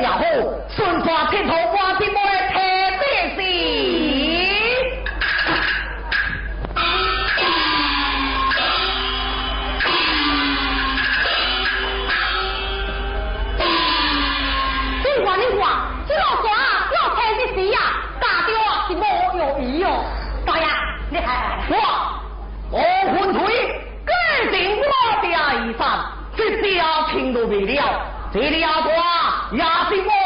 也好，顺耍拳头，玩点么嘞？听这些。管你说，只要啊要听这些呀，打啊是莫容易哟。大爷，厉害！我，我换腿，改定我这一生，只消听都为了，这里要挂。亚比莫